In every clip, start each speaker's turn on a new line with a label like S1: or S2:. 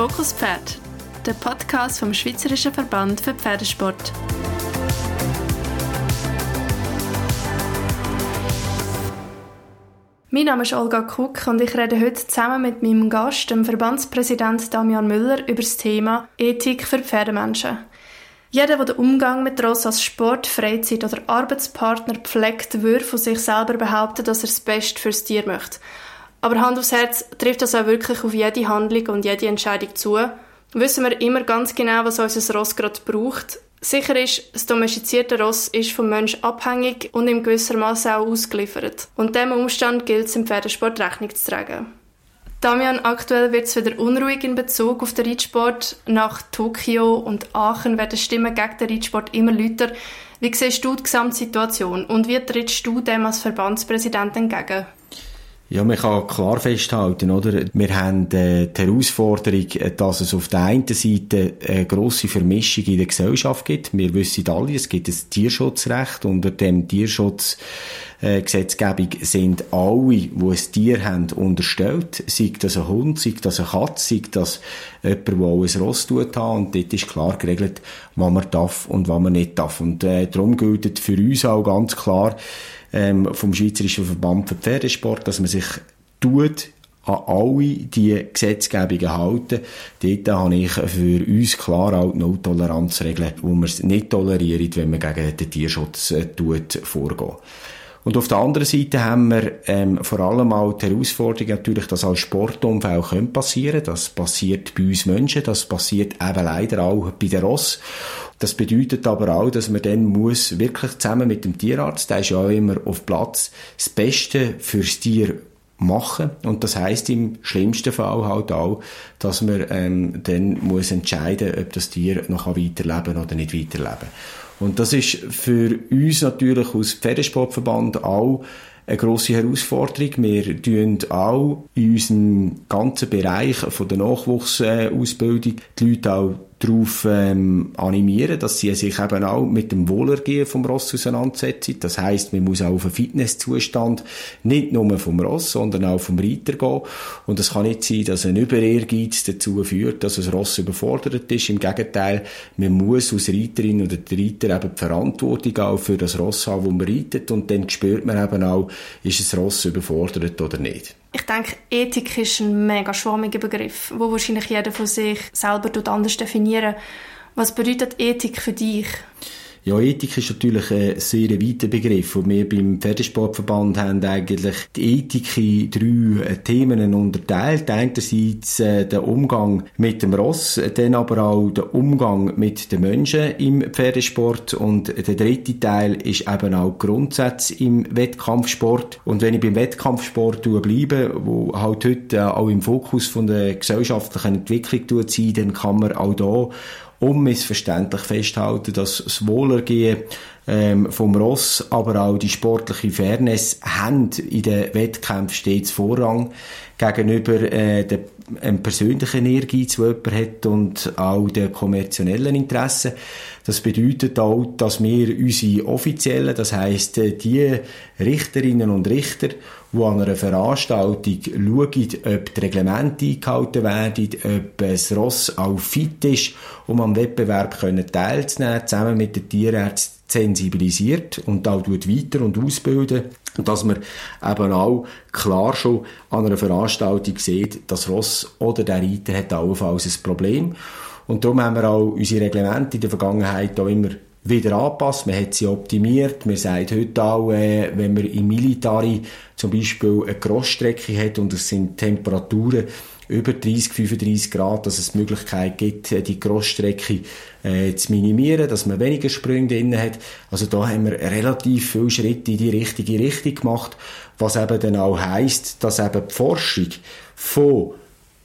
S1: Fokus Pferd, der Podcast vom Schweizerischen Verband für Pferdesport. Mein Name ist Olga Kuck und ich rede heute zusammen mit meinem Gast, dem Verbandspräsident Damian Müller, über das Thema Ethik für Pferdemenschen. Jeder, der den Umgang mit Ross als Sport, Freizeit oder Arbeitspartner pflegt, würde von sich selber behaupten, dass er das Beste fürs Tier möchte. Aber Hand aufs Herz trifft das auch wirklich auf jede Handlung und jede Entscheidung zu. Wissen wir immer ganz genau, was unser Ross gerade braucht. Sicher ist, das domestizierte Ross ist vom Mensch abhängig und in gewisser Maße auch ausgeliefert. Und diesem Umstand gilt es im Pferdesport Rechnung zu tragen. Damian, aktuell wird es wieder unruhig in Bezug auf den Reitsport. Nach Tokio und Aachen werden Stimmen gegen den Reitsport immer lauter. Wie siehst du die Gesamtsituation und wie trittst du dem als Verbandspräsident entgegen?
S2: Ja, man kann klar festhalten, oder? Wir haben äh, die Herausforderung, dass es auf der einen Seite eine grosse Vermischung in der Gesellschaft gibt. Wir wissen alle, es gibt ein Tierschutzrecht. Unter dem Tierschutzgesetzgebung äh, sind alle, die ein Tier haben, unterstellt. Sei das ein Hund, sei das eine Katze, sei das jemand, der auch ein Ross tut hat. Und dort ist klar geregelt, was man darf und was man nicht darf. Und äh, darum gilt für uns auch ganz klar, ähm, vom Schweizerischen Verband für Pferdesport, dass man sich tut, an alle die Gesetzgebungen halten. Dort habe ich für uns klar auch die No-Toleranz-Regeln, wo man es nicht toleriert, wenn man gegen den Tierschutz äh, tut, vorgehen. Und auf der anderen Seite haben wir ähm, vor allem auch die Herausforderung natürlich, dass auch Sportunfälle können passieren. Das passiert bei uns Menschen, das passiert eben leider auch bei den Ross. Das bedeutet aber auch, dass man dann muss wirklich zusammen mit dem Tierarzt, der ist ja auch immer auf Platz, das Beste fürs Tier machen. Und das heißt im schlimmsten Fall halt auch, dass man ähm, dann muss entscheiden, ob das Tier noch weiterleben oder nicht weiterleben. Und das ist für uns natürlich aus Pferdesportverband auch eine grosse Herausforderung. Wir tun auch in unserem ganzen Bereich von der Nachwuchsausbildung die Leute auch darauf ähm, animieren, dass sie sich eben auch mit dem Wohlergehen vom Ross auseinandersetzen. Das heißt, man muss auch auf einen Fitnesszustand nicht nur vom Ross, sondern auch vom Reiter gehen. Und es kann nicht sein, dass ein Überehrgeiz dazu führt, dass das Ross überfordert ist. Im Gegenteil, man muss als Reiterin oder der Reiter eben die Verantwortung auch für das Ross haben, wo man reitet. Und dann spürt man eben auch, ist das Ross überfordert oder nicht.
S1: Ich denke, Ethik ist ein mega schwammiger Begriff, wo wahrscheinlich jeder von sich selber anders definieren. Was bedeutet Ethik für dich?
S2: Ja, Ethik ist natürlich ein sehr weiter Begriff. Und wir beim Pferdesportverband haben eigentlich die Ethik in drei äh, Themen unterteilt. Einerseits äh, der Umgang mit dem Ross, dann aber auch der Umgang mit den Menschen im Pferdesport. Und der dritte Teil ist eben auch Grundsätze im Wettkampfsport. Und wenn ich beim Wettkampfsport bleibe, wo halt heute auch im Fokus von der gesellschaftlichen Entwicklung sein, dann kann man auch da unmissverständlich festhalten, dass das Wohlergehen ähm, vom Ross, aber auch die sportliche Fairness haben in den Wettkämpfen stets Vorrang gegenüber äh, dem einem persönlichen Ehrgeiz, den jemand hat und auch den kommerziellen Interessen. Das bedeutet auch, dass wir unsere offiziellen, das heisst äh, die Richterinnen und Richter, die an einer Veranstaltung schauen, ob die Reglemente eingehalten werden, ob das Ross auch fit ist, um am Wettbewerb teilzunehmen, zusammen mit den Tierärzten sensibilisiert und auch weiter und ausbilden, dass man eben auch klar schon an einer Veranstaltung sieht, dass Ross oder der Reiter hat allenfalls ein Problem. Und darum haben wir auch unsere Reglemente in der Vergangenheit auch immer wieder angepasst, man hat sie optimiert. Man sagt heute auch, äh, wenn man im Militari zum Beispiel eine Crossstrecke hat und es sind Temperaturen über 30, 35 Grad, dass es die Möglichkeit gibt, äh, die Crossstrecke äh, zu minimieren, dass man weniger Sprünge drin hat. Also da haben wir relativ viele Schritte in die richtige Richtung gemacht, was eben dann auch heisst, dass eben die Forschung von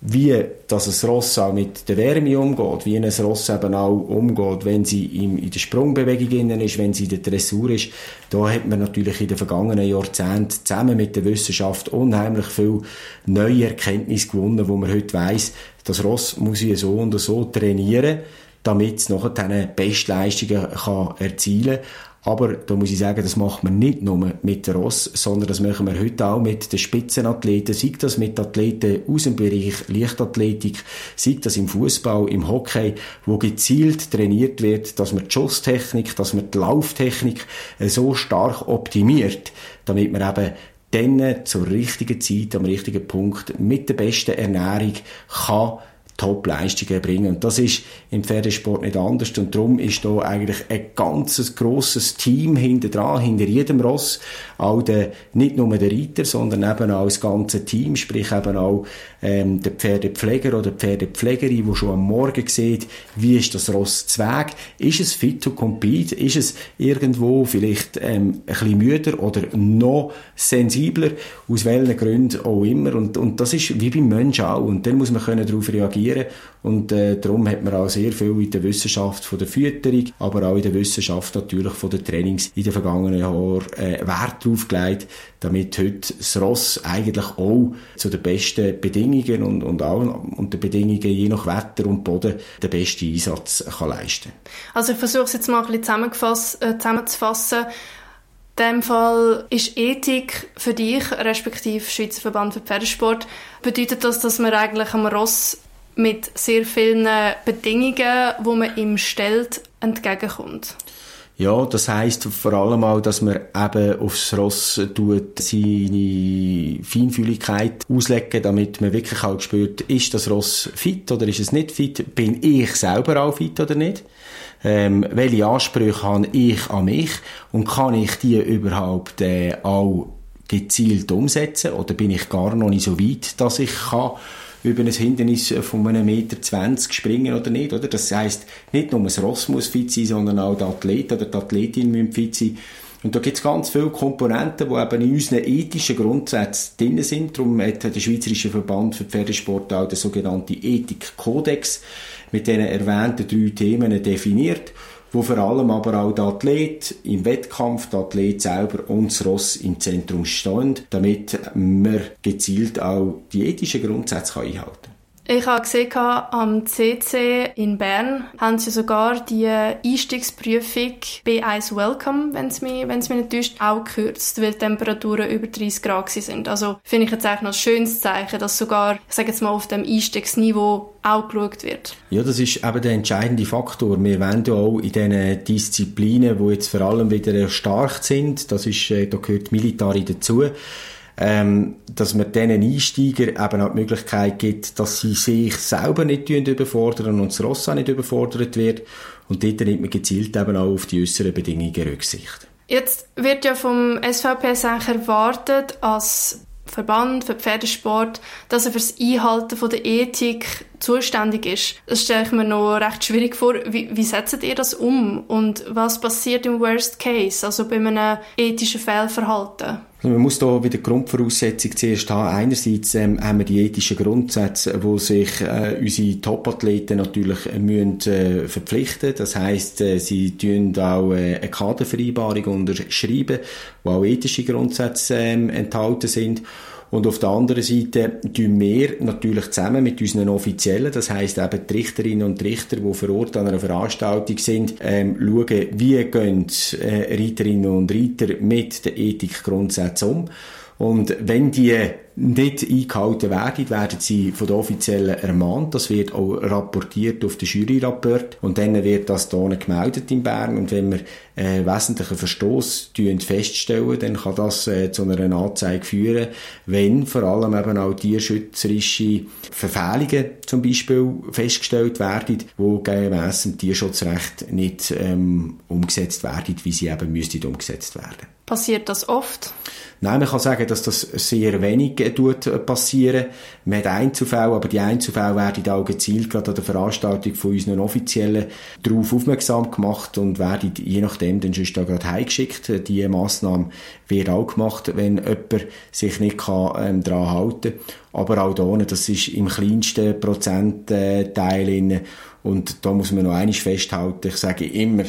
S2: wie dass ein Ross auch mit der Wärme umgeht, wie ein Ross eben auch umgeht, wenn sie in der Sprungbewegung ist, wenn sie in der Dressur ist. Da hat man natürlich in den vergangenen Jahrzehnten zusammen mit der Wissenschaft unheimlich viel neue Erkenntnisse gewonnen, wo man heute weiss, das Ross muss ich so und so trainieren, damit es nachher Bestleistungen kann erzielen kann. Aber da muss ich sagen, das macht man nicht nur mit der Ross, sondern das machen wir heute auch mit den Spitzenathleten, sei das mit Athleten aus dem Bereich Leichtathletik, sei das im Fußball, im Hockey, wo gezielt trainiert wird, dass man die Schusstechnik, dass man die Lauftechnik so stark optimiert, damit man eben dann zur richtigen Zeit, am richtigen Punkt mit der besten Ernährung kann Top-Leistungen bringen. Und das ist im Pferdesport nicht anders. Und darum ist da eigentlich ein ganzes grosses Team hinter dran, hinter jedem Ross. Auch der, nicht nur der Reiter, sondern eben auch das ganze Team, sprich eben auch ähm, der Pferdepfleger oder Pferdepflegerin, die schon am Morgen sieht, wie ist das Ross Zweig, ist es fit to compete, ist es irgendwo vielleicht ähm, ein bisschen müder oder noch sensibler, aus welchen Gründen auch immer. Und, und das ist wie beim Menschen auch. Und dann muss man können darauf reagieren reagieren. Und äh, darum hat man auch sehr viel in der Wissenschaft von der Fütterung, aber auch in der Wissenschaft natürlich von den Trainings in den vergangenen Jahren äh, Wert darauf gelegt, damit heute das Ross eigentlich auch zu den besten Bedingungen und, und auch unter Bedingungen je nach Wetter und Boden den besten Einsatz kann leisten
S1: Also ich versuche es jetzt mal ein bisschen äh, zusammenzufassen. In diesem Fall ist Ethik für dich, respektive Schweizer Verband für Pferdesport, bedeutet das, dass man eigentlich am Ross mit sehr vielen Bedingungen, wo man ihm stellt, entgegenkommt.
S2: Ja, das heißt vor allem auch, dass man eben aufs Ross tut, seine Feinfühligkeit auslegen, damit man wirklich auch spürt, ist das Ross fit oder ist es nicht fit? Bin ich selber auch fit oder nicht? Ähm, welche Ansprüche habe ich an mich und kann ich die überhaupt äh, auch gezielt umsetzen oder bin ich gar noch nicht so weit, dass ich kann über ein Hindernis von einem Meter zwanzig springen oder nicht, oder? Das heißt, nicht nur das Ross muss fit sein, sondern auch der Athlet oder die Athletin müssen fit sein. Und da gibt es ganz viele Komponenten, die eben in unseren ethischen Grundsätzen drin sind. Darum hat der Schweizerische Verband für Pferdesport auch den sogenannten Ethikkodex mit den erwähnten drei Themen definiert wo vor allem aber auch der Athlet im Wettkampf, der Athlet selber und das Ross im Zentrum stehen, damit man gezielt auch die ethischen Grundsätze einhalten kann.
S1: Ich habe gesehen, am CC in Bern haben sie sogar die Einstiegsprüfung B1 Welcome, wenn es mich, wenn es mich nicht täuscht, auch gekürzt, weil die Temperaturen über 30 Grad sind. Also finde ich jetzt eigentlich noch ein schönes Zeichen, dass sogar, ich sage jetzt mal, auf dem Einstiegsniveau auch geschaut wird.
S2: Ja, das ist eben der entscheidende Faktor. Wir wollen ja auch in diesen Disziplinen, die jetzt vor allem wieder stark sind, das ist, äh, da gehört Militari dazu, ähm, dass man diesen Einsteiger eben auch die Möglichkeit gibt, dass sie sich selber nicht überfordern und das Ross auch nicht überfordert wird. Und dort nimmt man gezielt eben auch auf die äußeren Bedingungen Rücksicht.
S1: Jetzt wird ja vom SVPS eigentlich erwartet, als Verband für Pferdesport, dass er für das Einhalten von der Ethik zuständig ist. Das stelle ich mir noch recht schwierig vor. Wie, wie setzt ihr das um? Und was passiert im Worst Case, also bei einem ethischen Fehlverhalten?
S2: Also man muss da wieder Grundvoraussetzung zuerst haben. Einerseits ähm, haben wir die ethischen Grundsätze, wo sich äh, unsere Top-Athleten natürlich müssen, äh, verpflichten. Das heißt, äh, sie tun auch äh, eine Kadervereinbarung unterschreiben, wo auch ethische Grundsätze ähm, enthalten sind. Und auf der anderen Seite tun wir natürlich zusammen mit unseren Offiziellen, das heißt eben die Richterinnen und Richter, die vor Ort an einer Veranstaltung sind, ähm, schauen, wie gehen äh, Reiterinnen und Reiter mit den Ethikgrundsätzen um. Und wenn die nicht eingehalten werden, werden sie von der Offiziellen ermahnt. Das wird auch rapportiert auf den Juryrapport und dann wird das hier gemeldet in Bern und wenn wir äh, wesentlichen Verstoß feststellen, dann kann das äh, zu einer Anzeige führen, wenn vor allem eben auch tierschützerische Verfehlungen zum Beispiel festgestellt werden, die gemäss dem Tierschutzrecht nicht ähm, umgesetzt werden, wie sie eben müssten umgesetzt werden.
S1: Passiert das oft?
S2: Nein, man kann sagen, dass das sehr wenig äh, passieren. Man hat Einzelfälle, aber die Einzelfälle werden auch gezielt gerade an der Veranstaltung von unseren Offiziellen darauf aufmerksam gemacht und werden je nachdem dann schon da gerade heimgeschickt. Die Massnahme wird auch gemacht, wenn jemand sich nicht kann, ähm, daran halten kann. aber auch hier, das ist im kleinsten Prozentteil und da muss man noch eines festhalten, ich sage immer,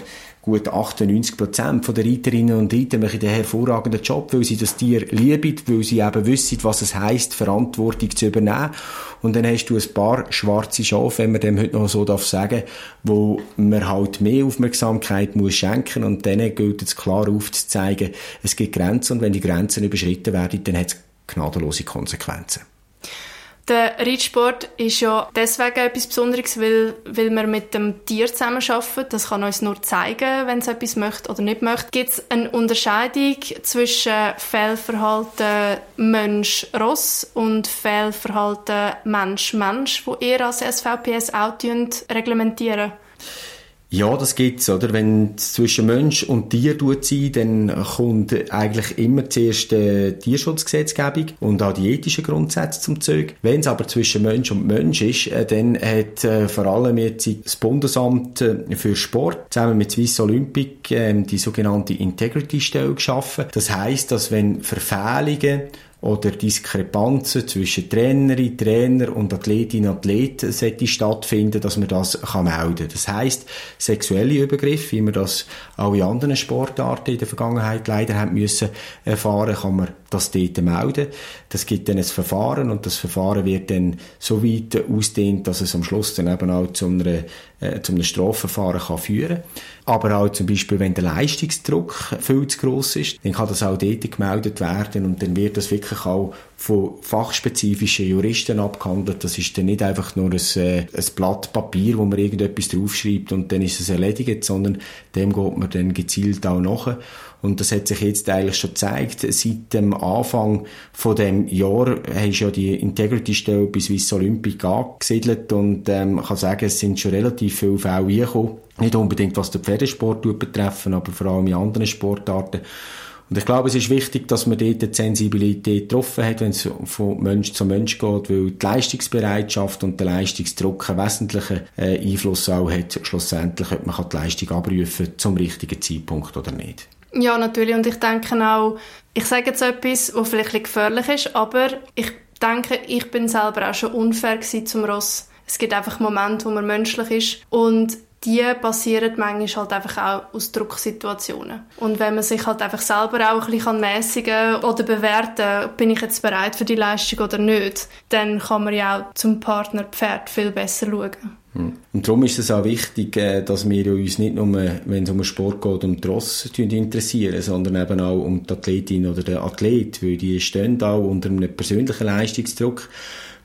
S2: gut 98 Prozent der Reiterinnen und Reiter machen den hervorragenden Job, weil sie das Tier lieben, weil sie eben wissen, was es heisst, Verantwortung zu übernehmen. Und dann hast du ein paar schwarze Schafe, wenn man dem heute noch so darf sagen, wo man halt mehr Aufmerksamkeit muss schenken und denen gilt es klar aufzuzeigen, es gibt Grenzen und wenn die Grenzen überschritten werden, dann hat es gnadenlose Konsequenzen.
S1: Der Reitsport ist ja deswegen etwas Besonderes, weil, weil wir mit dem Tier zusammenarbeiten. Das kann uns nur zeigen, wenn es etwas möchte oder nicht möchte. Gibt es eine Unterscheidung zwischen Fehlverhalten Mensch-Ross und Fehlverhalten Mensch-Mensch, wo ihr als SVPS auch reglementieren?
S2: Ja, das gibt's, oder? Wenn zwischen Mensch und Tier sein, dann kommt eigentlich immer zuerst die Tierschutzgesetzgebung und auch die ethischen Grundsätze zum Zeug. Wenn es aber zwischen Mensch und Mensch ist, äh, dann hat äh, vor allem jetzt das Bundesamt äh, für Sport zusammen mit Swiss Olympic ähm, die sogenannte Integrity-Stelle geschaffen. Das heißt, dass wenn Verfehlungen oder Diskrepanzen zwischen Trainerin, Trainer und Athletin, Athlet sollte stattfinden, dass man das kann melden. Das heißt, sexuelle Übergriffe, wie wir das auch in anderen Sportarten in der Vergangenheit leider haben müssen erfahren, kann man das dort melden. Das gibt dann ein Verfahren und das Verfahren wird dann so weit ausdehnt, dass es am Schluss dann eben auch zu, einer, äh, zu einem Strafverfahren kann führen Aber auch zum Beispiel, wenn der Leistungsdruck viel zu gross ist, dann kann das auch dort gemeldet werden und dann wird das wirklich auch von fachspezifischen Juristen abgehandelt. Das ist dann nicht einfach nur ein, äh, ein Blatt Papier, wo man irgendetwas draufschreibt und dann ist es erledigt, sondern dem geht man dann gezielt auch nach. Und das hat sich jetzt eigentlich schon gezeigt. Seit dem Anfang von dem Jahr ist ja die Integrity-Stelle bei Swiss Olympic angesiedelt und ähm, kann sagen, es sind schon relativ viele Fälle gekommen. Nicht unbedingt was den Pferdesport betreffen, aber vor allem in anderen Sportarten. Und ich glaube, es ist wichtig, dass man dort die Sensibilität getroffen hat, wenn es von Mensch zu Mensch geht, weil die Leistungsbereitschaft und der Leistungsdruck einen wesentlichen äh, Einfluss auch hat, schlussendlich, ob man die Leistung abrufen zum richtigen Zeitpunkt oder nicht.
S1: Ja, natürlich. Und ich denke auch, ich sage jetzt etwas, was vielleicht gefährlich ist, aber ich denke, ich bin selber auch schon unfair zum Ross. Es gibt einfach Momente, wo man menschlich ist und die passieren manchmal halt einfach auch aus Drucksituationen. Und wenn man sich halt einfach selber auch ein bisschen mäßigen oder bewerten bin ich jetzt bereit für die Leistung oder nicht, dann kann man ja auch zum Partner Pferd viel besser schauen.
S2: Und darum ist es auch wichtig, äh, dass wir uns nicht nur, wenn es um den Sport geht, um die Ross interessieren, sondern eben auch um die Athletin oder den Athlet, weil die stehen auch unter einem persönlichen Leistungsdruck.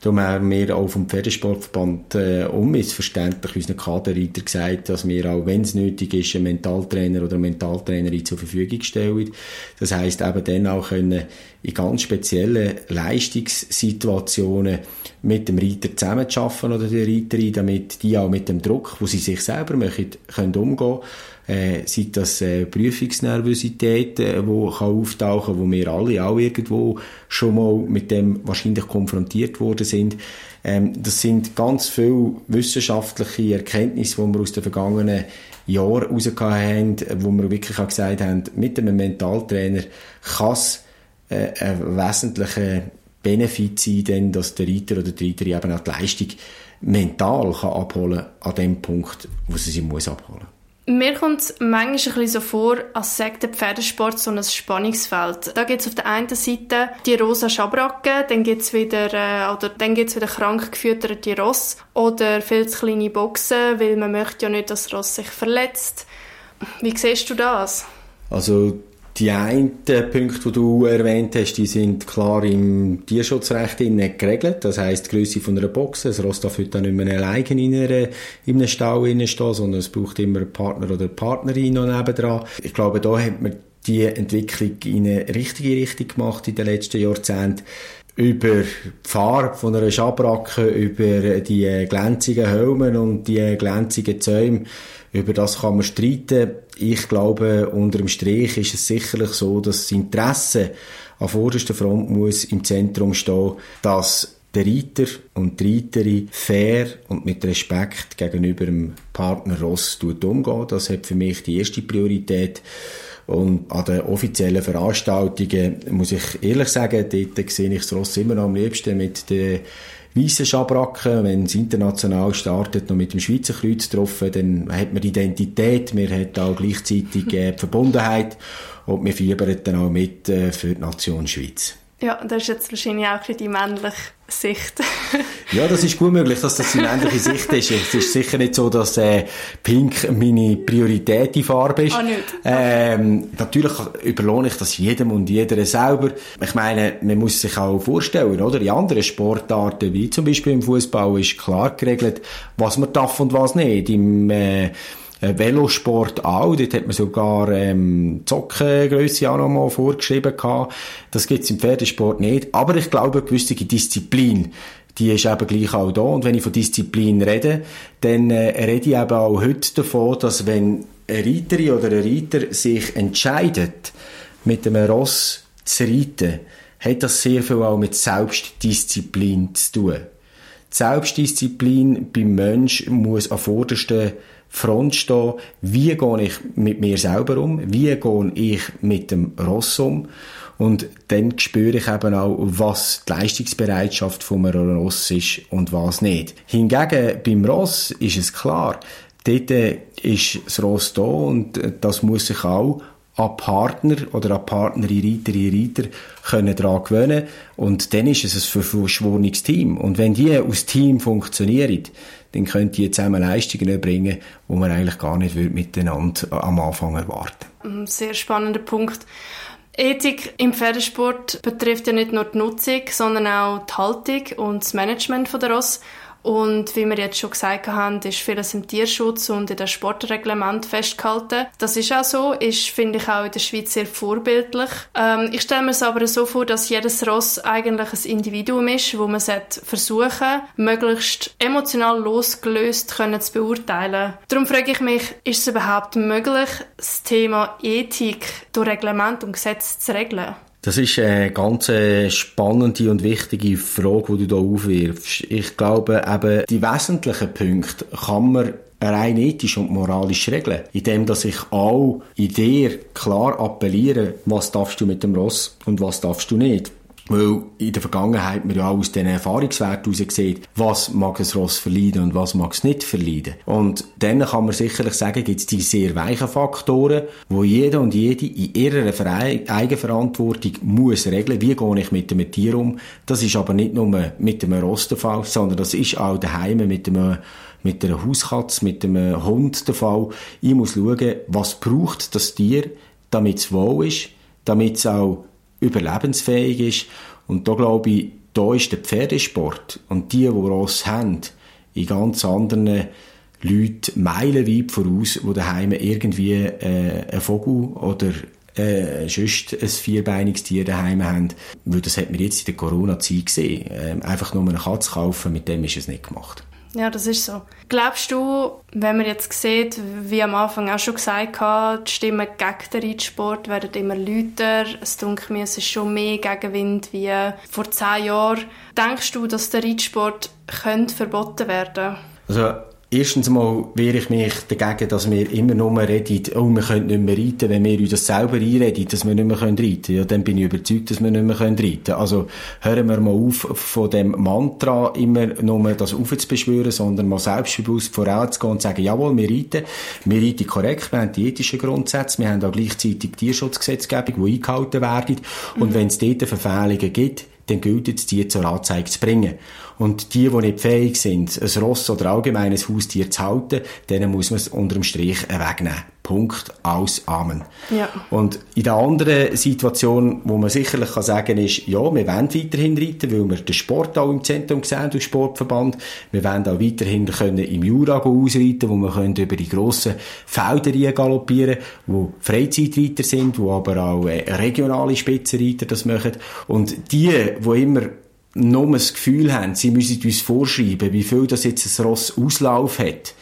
S2: Darum haben wir auch vom Pferdesportverband äh, unmissverständlich unseren Kaderreiter gesagt, dass wir auch, wenn es nötig ist, einen Mentaltrainer oder eine Mentaltrainerin zur Verfügung stellen. Das heißt eben dann auch können in ganz speziellen Leistungssituationen mit dem Reiter zusammenzuarbeiten oder der Reiterin, damit die auch mit dem Druck, wo sie sich selber machen, können umgehen äh, sei das äh, Prüfungsnervosität, äh, wo kann auftauchen, wo wir alle auch irgendwo schon mal mit dem wahrscheinlich konfrontiert worden sind. Ähm, das sind ganz viele wissenschaftliche Erkenntnisse, die wir aus den vergangenen Jahren herausgekommen haben, wo wir wirklich auch gesagt haben, mit einem Mentaltrainer kann es äh, ein wesentlicher Benefit sein, denn, dass der Reiter oder die Reiterin eben auch die Leistung mental kann abholen an dem Punkt, wo sie sie muss abholen
S1: mir kommt es manchmal ein bisschen so vor, als sei der Pferdesport so ein Spannungsfeld. Da gibt es auf der einen Seite die rosa Schabracke, dann gibt es wieder, äh, oder dann gibt's wieder krank gefütterte Ross oder viel zu kleine Boxen, weil man möchte ja nicht, dass das Ross sich verletzt. Wie siehst du das?
S2: Also die einen Punkte, die du erwähnt hast, die sind klar im Tierschutzrecht geregelt. Das heisst, die Größe von einer Box. Das Ross darf heute nicht mehr alleine in, einer, in einem Stall stehen, sondern es braucht immer einen Partner oder eine Partnerin noch nebendran. Ich glaube, da hat man die Entwicklung in eine richtige Richtung gemacht in den letzten Jahrzehnten über die Farbe von einer Schabracke, über die glänzigen Helme und die glänzigen Zäume über das kann man streiten. Ich glaube, unter dem Strich ist es sicherlich so, dass das Interesse an vorderster Front muss im Zentrum stehen, dass der Reiter und die Reiterin fair und mit Respekt gegenüber dem Partner Ross umgehen. Das hat für mich die erste Priorität. Und an den offiziellen Veranstaltungen muss ich ehrlich sagen, dort sehe ich das Ross immer noch am liebsten mit den weißen Schabracken, wenn es international startet, noch mit dem Schweizer Kreuz getroffen, dann hat man Identität, man hat auch gleichzeitig äh, die Verbundenheit und wir fiebern dann auch mit äh, für die Nation Schweiz.
S1: Ja, das ist jetzt wahrscheinlich auch die männliche Sicht.
S2: ja, das ist gut möglich, dass das die männliche Sicht ist. Es ist sicher nicht so, dass äh, Pink meine prioritäre Farbe ist.
S1: Ah, nicht.
S2: Ähm, natürlich überlohne ich das jedem und jeder selber. Ich meine, man muss sich auch vorstellen, oder? In anderen Sportarten, wie zum Beispiel im Fußball, ist klar geregelt, was man darf und was nicht. Im äh, äh, Velosport auch. Dort hat man sogar ähm, Zockengrösse auch noch mal vorgeschrieben gehabt. Das gibt's im Pferdesport nicht. Aber ich glaube, eine gewisse Disziplin, die ist eben gleich auch da. Und wenn ich von Disziplin rede, dann äh, rede ich eben auch heute davon, dass wenn eine Reiterin oder ein Reiter sich entscheidet, mit einem Ross zu reiten, hat das sehr viel auch mit Selbstdisziplin zu tun. Die Selbstdisziplin beim Mensch muss an vorderster Front stehen, wie gehe ich mit mir selber um, wie gehe ich mit dem Ross um? Und dann spüre ich eben auch, was die Leistungsbereitschaft von einem Ross ist und was nicht. Hingegen beim Ross ist es klar, dort ist das Ross da und das muss sich auch an Partner oder an Partnerin, Reiterin, Reiter können daran gewöhnen und dann ist es ein verschworenes Team und wenn die aus Team funktionieren, dann könnt ihr zusammen Leistungen erbringen, die man eigentlich gar nicht miteinander am Anfang erwarten
S1: mm, Sehr spannender Punkt. Ethik im Pferdesport betrifft ja nicht nur die Nutzung, sondern auch die Haltung und das Management der Ross. Und wie wir jetzt schon gesagt haben, ist vieles im Tierschutz und in der Sportreglement festgehalten. Das ist auch so, ist, finde ich, auch in der Schweiz sehr vorbildlich. Ähm, ich stelle mir es aber so vor, dass jedes Ross eigentlich ein Individuum ist, wo man versuchen möglichst emotional losgelöst können zu beurteilen. Darum frage ich mich, ist es überhaupt möglich, das Thema Ethik durch Reglement und Gesetz zu regeln?
S2: Das ist eine ganz äh, spannende und wichtige Frage, die du hier aufwirfst. Ich glaube, eben, die wesentlichen Punkte kann man rein ethisch und moralisch regeln, indem dass ich auch in dir klar appelliere, was darfst du mit dem Ross und was darfst du nicht. Weil in der Vergangenheit man ja auch aus diesen Erfahrungswerten heraus sieht, was mag ein Ross verleiden und was mag es nicht verleiden. Und dann kann man sicherlich sagen, gibt es die sehr weichen Faktoren, wo jeder und jede in ihrer Eigenverantwortung muss regeln, wie gehe ich mit dem Tier um. Das ist aber nicht nur mit dem Ross der Fall, sondern das ist auch daheim mit dem mit einer Hauskatze, mit einem Hund der Fall. Ich muss schauen, was braucht das Tier, damit es wohl ist, damit es auch überlebensfähig ist. Und da glaube ich, da ist der Pferdesport und die, die Ross haben, in ganz anderen Leuten meilenweit voraus, die daheim irgendwie äh, einen Vogel oder äh, sonst ein vierbeiniges Tier daheim haben. Weil das hat man jetzt in der Corona-Zeit gesehen. Ähm, einfach nur eine Katze kaufen, mit dem ist es nicht gemacht.
S1: Ja, das ist so. Glaubst du, wenn man jetzt sieht, wie am Anfang auch schon gesagt habe, die Stimmen gegen den Reitsport werden immer lauter, es dunkelt mir, es ist schon mehr Gegenwind wie vor zehn Jahren. Denkst du, dass der Reitsport könnte verboten werden?
S2: Also Erstens mal wehre ich mich dagegen, dass wir immer nur reden, oh, wir können nicht mehr reiten, wenn wir uns das selber einreden, dass wir nicht mehr reiten können. Ja, dann bin ich überzeugt, dass wir nicht mehr reiten können. Also hören wir mal auf, von dem Mantra immer nur das aufzubeschwören, sondern mal selbstbewusst vorauszugehen und sagen, jawohl, wir reiten, wir reiten korrekt, wir haben die ethischen Grundsätze, wir haben auch gleichzeitig Tierschutzgesetzgebung, die eingehalten werden. Und mhm. wenn es dort Verfehlungen gibt, dann gilt es, die zur Anzeige zu bringen. Und die, die nicht fähig sind, ein Ross oder allgemein ein Haustier zu halten, denen muss man es unter dem Strich wegnehmen. Punkt, aus, Amen.
S1: Ja.
S2: Und in der anderen Situation, wo man sicherlich kann sagen ist, ja, wir wollen weiterhin reiten, weil wir den Sport auch im Zentrum sehen, durch Sportverband. Wir wollen auch weiterhin können im Jura ausreiten, wo wir können über die grossen Felder galoppieren wo Freizeitreiter sind, wo aber auch äh, regionale Spitzenreiter das machen. Und die, die immer nur das Gefühl haben, sie müssen uns vorschreiben, wie viel das jetzt ein Ross Auslauf hat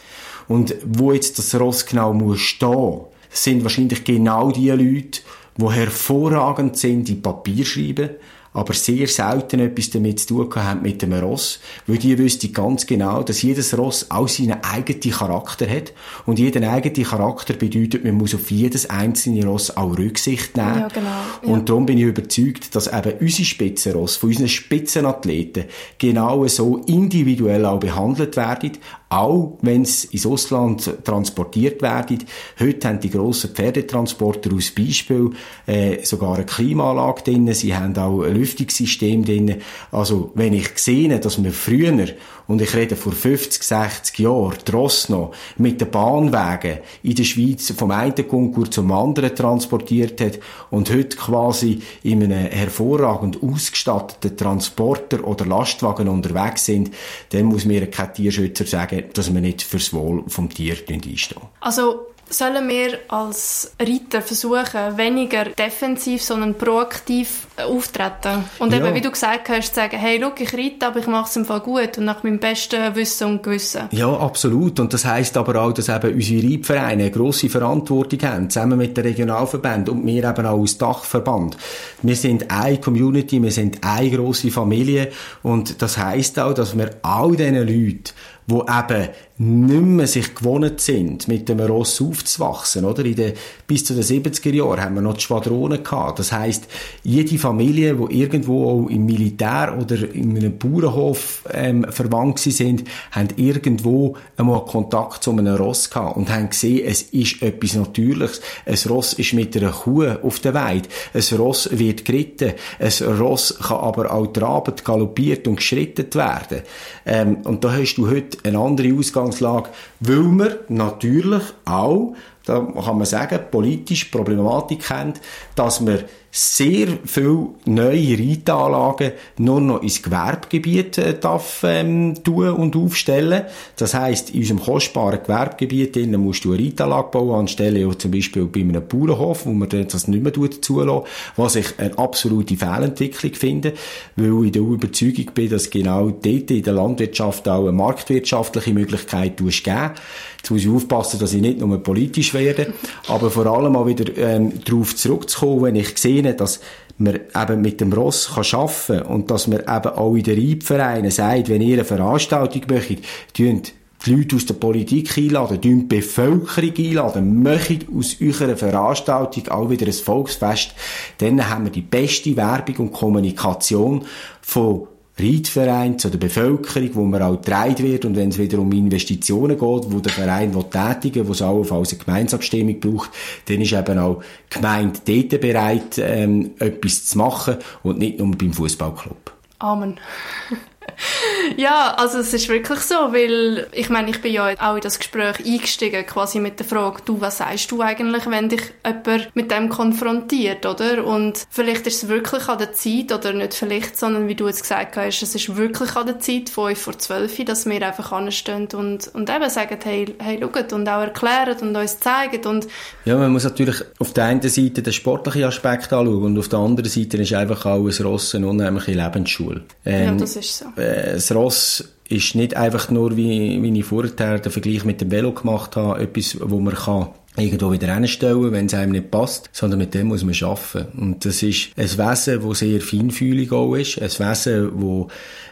S2: und wo jetzt das Ross genau muss stehen, sind wahrscheinlich genau die Leute, die hervorragend sind, in Papier schreiben, aber sehr selten etwas damit zu tun haben mit dem Ross, weil die wüsste ganz genau, dass jedes Ross auch seinen eigenen Charakter hat und jeder eigene Charakter bedeutet, man muss auf jedes einzelne Ross auch Rücksicht nehmen.
S1: Ja, genau. Ja.
S2: Und darum bin ich überzeugt, dass eben unsere Spitzenross von unseren Spitzenathleten genau so individuell auch behandelt werden, auch wenn sie ins Ausland transportiert werden. Heute haben die grossen Pferdetransporter als Beispiel äh, sogar eine Klimaanlage drin, sie haben auch ein Lüftungssystem drin. Also wenn ich sehe, dass wir früher, und ich rede vor 50, 60 Jahren, Tross noch, mit den Bahnwegen in der Schweiz vom einen Konkurs zum anderen transportiert hat und heute quasi in einem hervorragend ausgestatteten Transporter oder Lastwagen unterwegs sind, dann muss mir kein Tierschützer sagen, dass wir nicht fürs Wohl vom Tier einstehen.
S1: Also sollen wir als Reiter versuchen, weniger defensiv, sondern proaktiv äh, auftreten? Und eben, ja. wie du gesagt hast, sagen, hey, look, ich reite, aber ich mache es im Fall gut und nach meinem besten Wissen und Gewissen.
S2: Ja, absolut. Und das heisst aber auch, dass eben unsere Reitvereine eine grosse Verantwortung haben, zusammen mit den Regionalverbänden und wir eben auch als Dachverband. Wir sind eine Community, wir sind eine grosse Familie und das heisst auch, dass wir all diesen Leuten, die eben nicht mehr sich gewohnt sind, mit dem Ross aufzuwachsen, oder? In den, bis zu den 70er Jahren haben wir noch die Schwadronen gehabt. Das heisst, jede Familie, die irgendwo auch im Militär oder in einem Bauernhof ähm, verwandt sind, haben irgendwo einmal Kontakt zu einem Ross gehabt und haben gesehen, es ist etwas Natürliches. Ein Ross ist mit einer Kuh auf der Weide. Ein Ross wird geritten. Ein Ross kann aber auch trabend, galoppiert und geschrittet werden. Ähm, und da hast du heute eine andere Ausgangslage, weil man natürlich auch, da kann man sagen, politisch Problematik kennt, dass man sehr viele neue Reitanlagen nur noch ins Gewerbegebiet äh, darf, ähm, tun und aufstellen. Das heisst, in unserem kostbaren Gewerbegebiet innen musst du eine Reitanlage bauen, anstelle ja zum Beispiel bei einem Bauernhof, wo man das nicht mehr zulassen was ich eine absolute Fehlentwicklung finde, weil ich der Überzeugung bin, dass genau dort in der Landwirtschaft auch eine marktwirtschaftliche Möglichkeit geben Jetzt muss ich aufpassen, dass ich nicht nur politisch werde, aber vor allem auch wieder ähm, darauf zurückzukommen, wenn ich sehe, dass man eben mit dem Ross kann arbeiten kann und dass man eben auch in den Reitvereinen sagt, wenn ihr eine Veranstaltung möchtet, tünt die Leute aus der Politik einladen, die Bevölkerung einladen, möchtet aus eurer Veranstaltung auch wieder ein Volksfest, dann haben wir die beste Werbung und Kommunikation von Reitverein zu der Bevölkerung, wo man auch getragen wird und wenn es wieder um Investitionen geht, wo der Verein will tätigen wo es auch auf eine Gemeinsabstimmung braucht, dann ist eben auch die Gemeinde dort bereit, ähm, etwas zu machen und nicht nur beim Fußballclub.
S1: Amen. ja, also es ist wirklich so, weil ich meine, ich bin ja auch in das Gespräch eingestiegen, quasi mit der Frage, du, was sagst du eigentlich, wenn dich jemand mit dem konfrontiert, oder? Und vielleicht ist es wirklich an der Zeit, oder nicht vielleicht, sondern wie du jetzt gesagt hast, es ist wirklich an der Zeit, fünf vor zwölf, dass wir einfach anstehen und, und eben sagen, hey, hey, schaut und auch erklären und uns zeigen und...
S2: Ja, man muss natürlich auf der einen Seite den sportlichen Aspekt anschauen und auf der anderen Seite ist einfach auch ein Ross eine unheimliche Lebensschule.
S1: Ähm, ja, das ist so.
S2: Äh, das Ross ist nicht einfach nur, wie, wie ich vorher den Vergleich mit dem Velo gemacht habe, etwas, wo man kann irgendwo wieder hinstellen, wenn es einem nicht passt, sondern mit dem muss man arbeiten. Und das ist ein Wesen, das sehr feinfühlig auch ist, ein Wesen,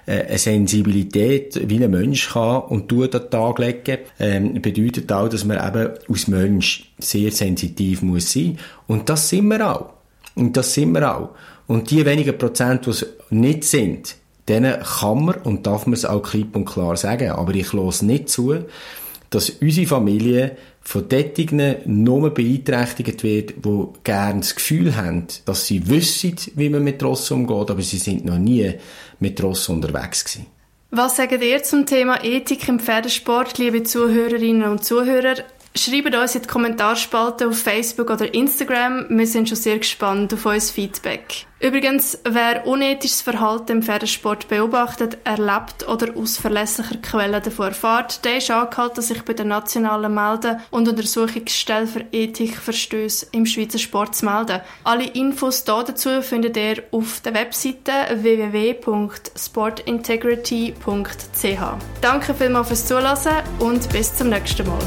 S2: das äh, eine Sensibilität wie ein Mensch kann und tut an den Tag legen, ähm, bedeutet auch, dass man eben als Mensch sehr sensitiv muss sein. Und das sind wir auch. Und das sind wir auch. Und die wenigen Prozent, die es nicht sind, denen kann man und darf man es auch klipp und klar sagen. Aber ich los nicht zu, dass unsere Familie von Tätigen nur beeinträchtigt wird, die gerne das Gefühl haben, dass sie wissen, wie man mit Ross umgeht, aber sie sind noch nie mit Ross unterwegs gewesen.
S1: Was sagt ihr zum Thema Ethik im Pferdesport, liebe Zuhörerinnen und Zuhörer? Schreibt uns in die Kommentarspalte auf Facebook oder Instagram. Wir sind schon sehr gespannt auf euer Feedback. Übrigens, wer unethisches Verhalten im Pferdesport beobachtet, erlebt oder aus verlässlicher Quelle davon erfährt, der ist angehalten, sich bei der nationalen Melde- und Untersuchungsstelle für Ethikverstöße im Schweizer Sport zu melden. Alle Infos dazu findet ihr auf der Webseite www.sportintegrity.ch. Danke vielmals fürs Zuhören und bis zum nächsten Mal.